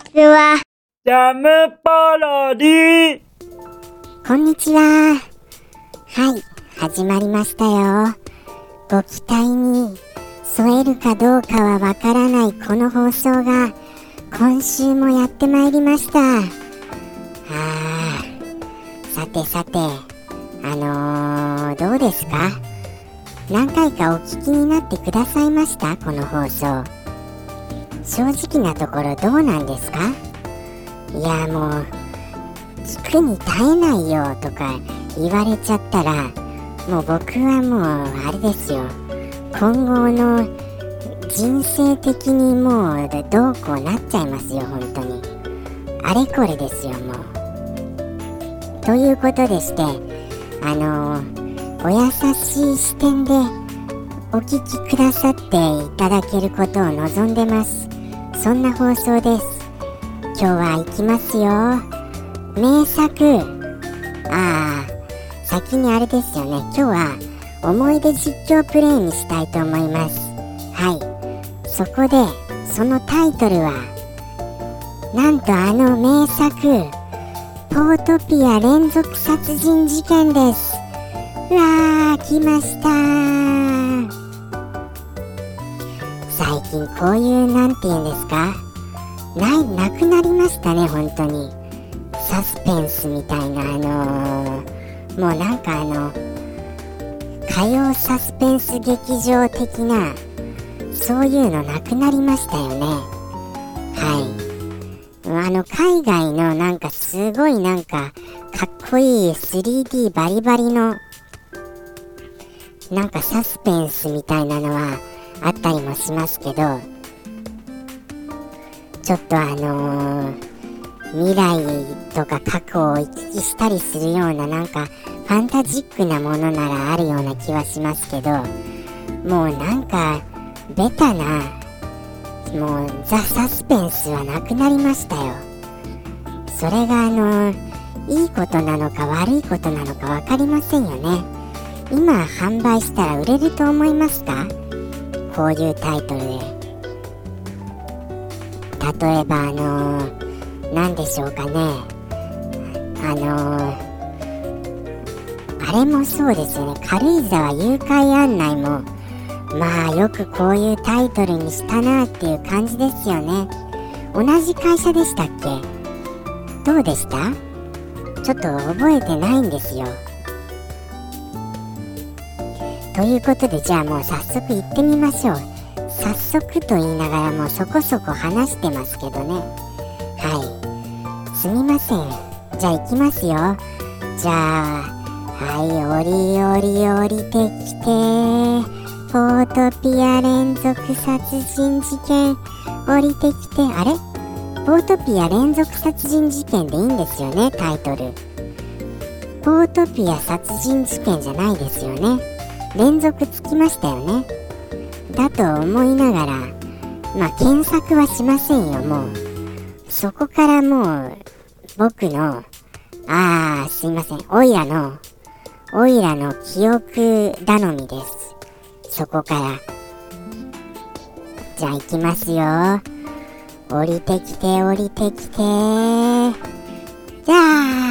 ちは。ジャムパロディこんにちは。はい、始まりましたよ。ご期待に添えるかどうかはわからないこの放送が今週もやってまいりました。あー、さてさて、あのー、どうですか？何回かお聞きになってくださいました？この放送。正直なところどうなんですか？いやもう聞くに耐えないよとか言われちゃったらもう僕はもうあれですよ。今後の人生的にもうどうこうなっちゃいますよ本当に。あれこれですよもう。ということでしてあのお優しい視点でお聞きくださっていただけることを望んでます。そんな放送です。今日は行きますよ。名作。ああ先にあれですよね。今日は思い出実況プレイにしたいと思います。はい。そこでそのタイトルはなんとあの名作ポートピア連続殺人事件です。うわー来ました近こういうなんて言うんですか？ないなくなりましたね本当に。サスペンスみたいなあのー、もうなんかあの歌謡サスペンス劇場的なそういうのなくなりましたよね。はい。あの海外のなんかすごいなんかかっこいい 3D バリバリのなんかサスペンスみたいなのはあったりもしますけどちょっとあのー、未来とか過去を行き来したりするようななんかファンタジックなものならあるような気はしますけどもうなんかベタなもうザ・サスペンスはなくなりましたよ。それがあのいいことなのか悪いことなのか分かりませんよね。今販売したら売れると思いますか？こういうタイトルで。例えばあのー、何でしょうかね。あのー、あれもそうですよね。軽井沢誘拐案内もまあよくこういうタイトルにしたなっていう感じですよね。同じ会社でしたっけ？どうでした？ちょっと覚えてないんですよ。ということでじゃあもう早速行ってみましょう。早速と言いながらもうそこそこ話してますけどね。はい。すみません。じゃあ行きますよ。じゃあはい降り降り降りてきてポートピア連続殺人事件降りてきてあれ？ポートピア連続殺人事件でいいんですよねタイトル。ポートピア殺人事件じゃないですよね。連続つきましたよね。だと思いながらまあ検索はしませんよもう。そこからもう僕のああすいません。オイラのオイラの記憶頼みです。そこから。じゃあ行きますよ。降りてきて降りてきて。だー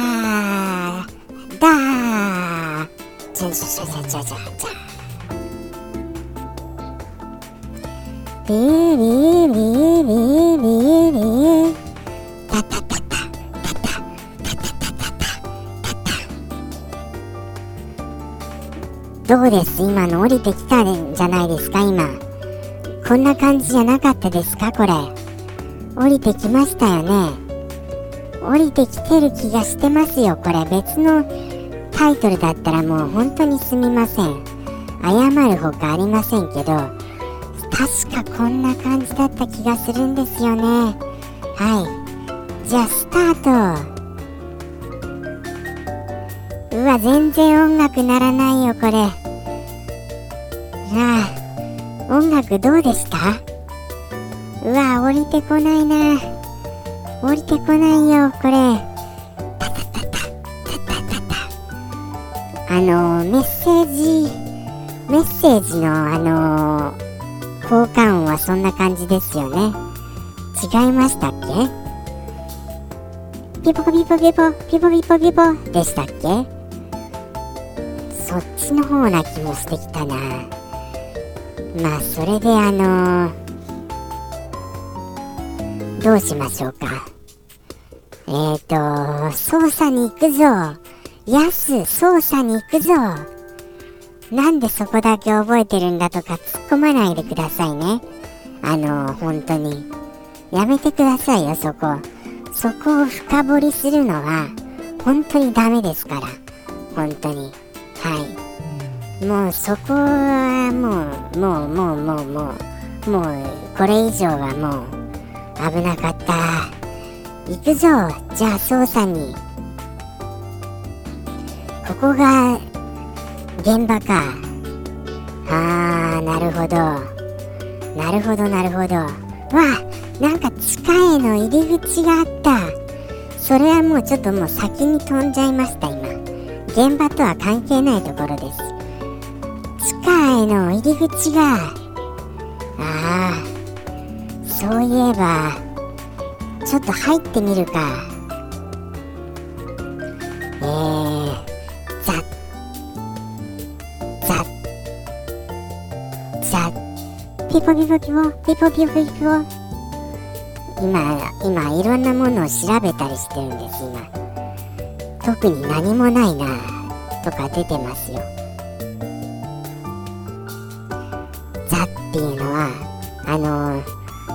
じゃじゃじゃじゃじゃじゃじゃビービービービービービータタタタタタタタタタタどうです？今の降りてきたんじゃないですか？今。こんな感じじゃなかったですか？これ。降りてきましたよね。降りてきてる気がしてますよ。これ別のタイトルだったらもう本当にすみません。謝るほかありませんけど確かこんな感じだった気がするんですよね。はい。じゃあスタート。うわ全然音楽ならないよこれ。ああ音楽どうでしたうわ降りてこないな。降りてこないよこれ。あのメッセージメッセージのあの効果音はそんな感じですよね。違いましたっけ？ピポピポピポピポピポピポでしたっけ？そっちの方な気もしてきたな。まあそれであの、どうしましょうか。えーと捜査に行くぞ。ヤス捜査に行くぞ。なんでそこだけ覚えてるんだとか突っ込まないでくださいね。あのー、本当に。やめてくださいよそこ。そこを深掘りするのは本当にダメですから。本当に。はい。もうそこはもうもうもうもうもう。もうこれ以上はもう危なかった。行くぞ。じゃあ捜査に。ここが現場か。あーなるほど。なるほどなるほど。わなんか地下への入り口があった。それはもうちょっともう先に飛んじゃいました今。現場とは関係ないところです。地下への入り口がああそういえばちょっと入ってみるか。ッピポピポピポピポピポピポ今今いろんなものを調べたりしてるんです今。特に何もないなとか出てますよ。ザっていうのはあの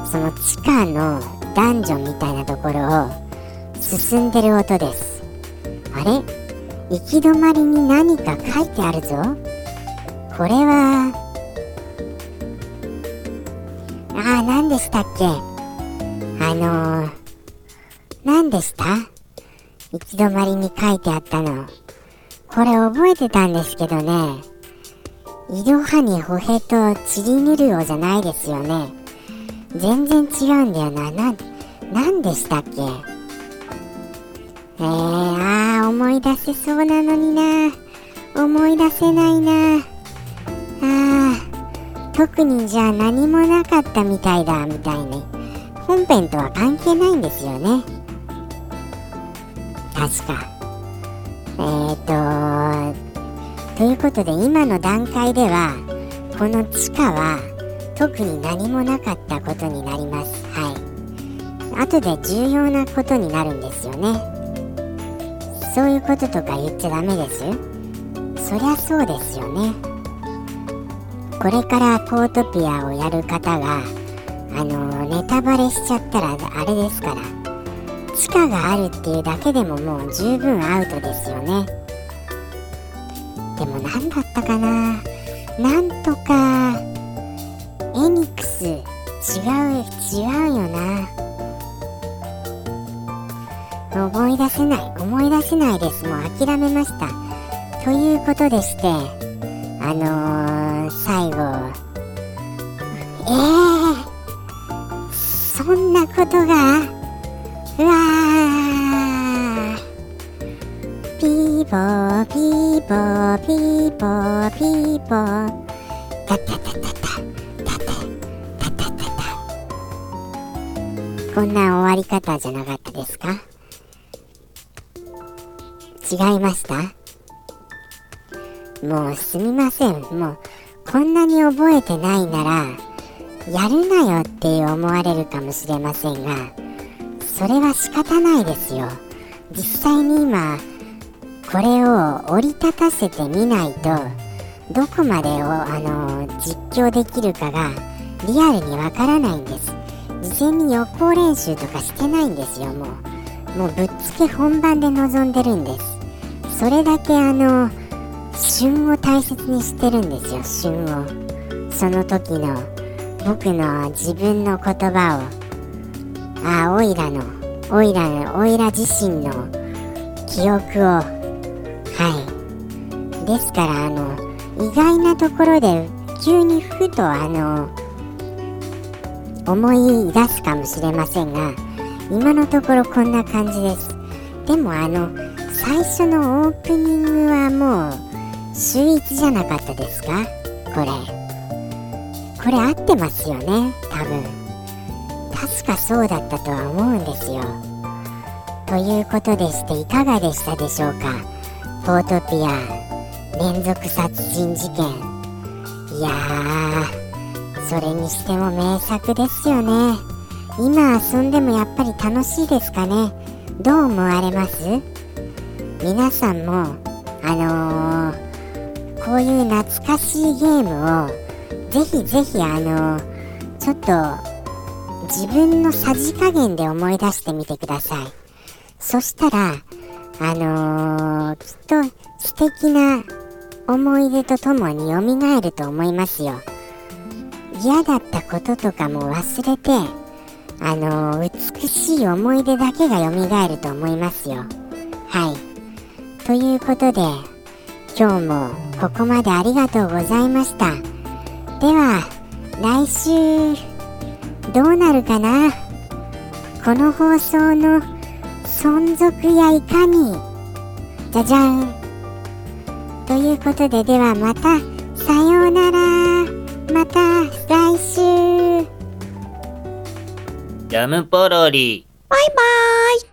その地下のダンジョンみたいなところを進んでる音です。あれ？行き止まりに何か書いてあるぞ。これはでしたっけ？あのー、何でした？行き止まりに書いてあったの。これ覚えてたんですけどね。井戸葉に歩兵とチリヌルオじゃないですよね。全然違うんだよな。な何でしたっけ？えー、あー思い出せそうなのにな。思い出せないな。特にじゃあ何もなかったみたいだみたいね。本編とは関係ないんですよね。確か。えーとということで今の段階ではこの地下は特に何もなかったことになります。はい。後で重要なことになるんですよね。そういうこととか言っちゃダメですそりゃそうですよね。これからポートピアをやる方があのネタバレしちゃったらあれですから地下があるっていうだけでももう十分アウトですよね。でも何だったかな？なんとかエニックス違う違うよな。思い出せない思い出せないです。もう諦めました。ということでしてあのー、そんなことがうわーピーポーピーポーピーポーピーポータタタタタタタタタタこんな終わり方じゃなかったですか違いましたもうすみませんもうこんなに覚えてないならやるなよって思われるかもしれませんがそれは仕方ないですよ。実際に今これを折り立たせてみないとどこまでをあの実況できるかがリアルにわからないんです。事前に予行練習とかしてないんですよもう。もうぶっつけ本番で臨んでるんです。それだけあの旬を大切にしてるんですよ旬を。その時の僕の自分の言葉をあオイラのオイラのオイラ自身の記憶をはい。ですからあの意外なところで急にふとあの思い出すかもしれませんが今のところこんな感じです。でもあの最初のオープニングはもう秀逸じゃなかったですか？これ。これ合ってますよね。多分。確かそうだったとは思うんですよ。ということでしていかがでしたでしょうか？ポートピア連続殺人事件。いやーそれにしても名作ですよね。今遊んでもやっぱり楽しいですかね？どう思われます？皆さんもあのー、こういう懐かしいゲームをぜひぜひあの、ちょっと自分のさじ加減で思い出してみてください。そしたらあのー、きっと素敵な思い出とともに蘇ると思いますよ。嫌だったこととかも忘れてあのー、美しい思い出だけが蘇ると思いますよ。はい。ということで今日もここまでありがとうございました。では来週どうなるかな？この放送の存続やいかに？じゃじゃん。ということでではまたさようなら。また来週。ジャムポロリ。バイバーイ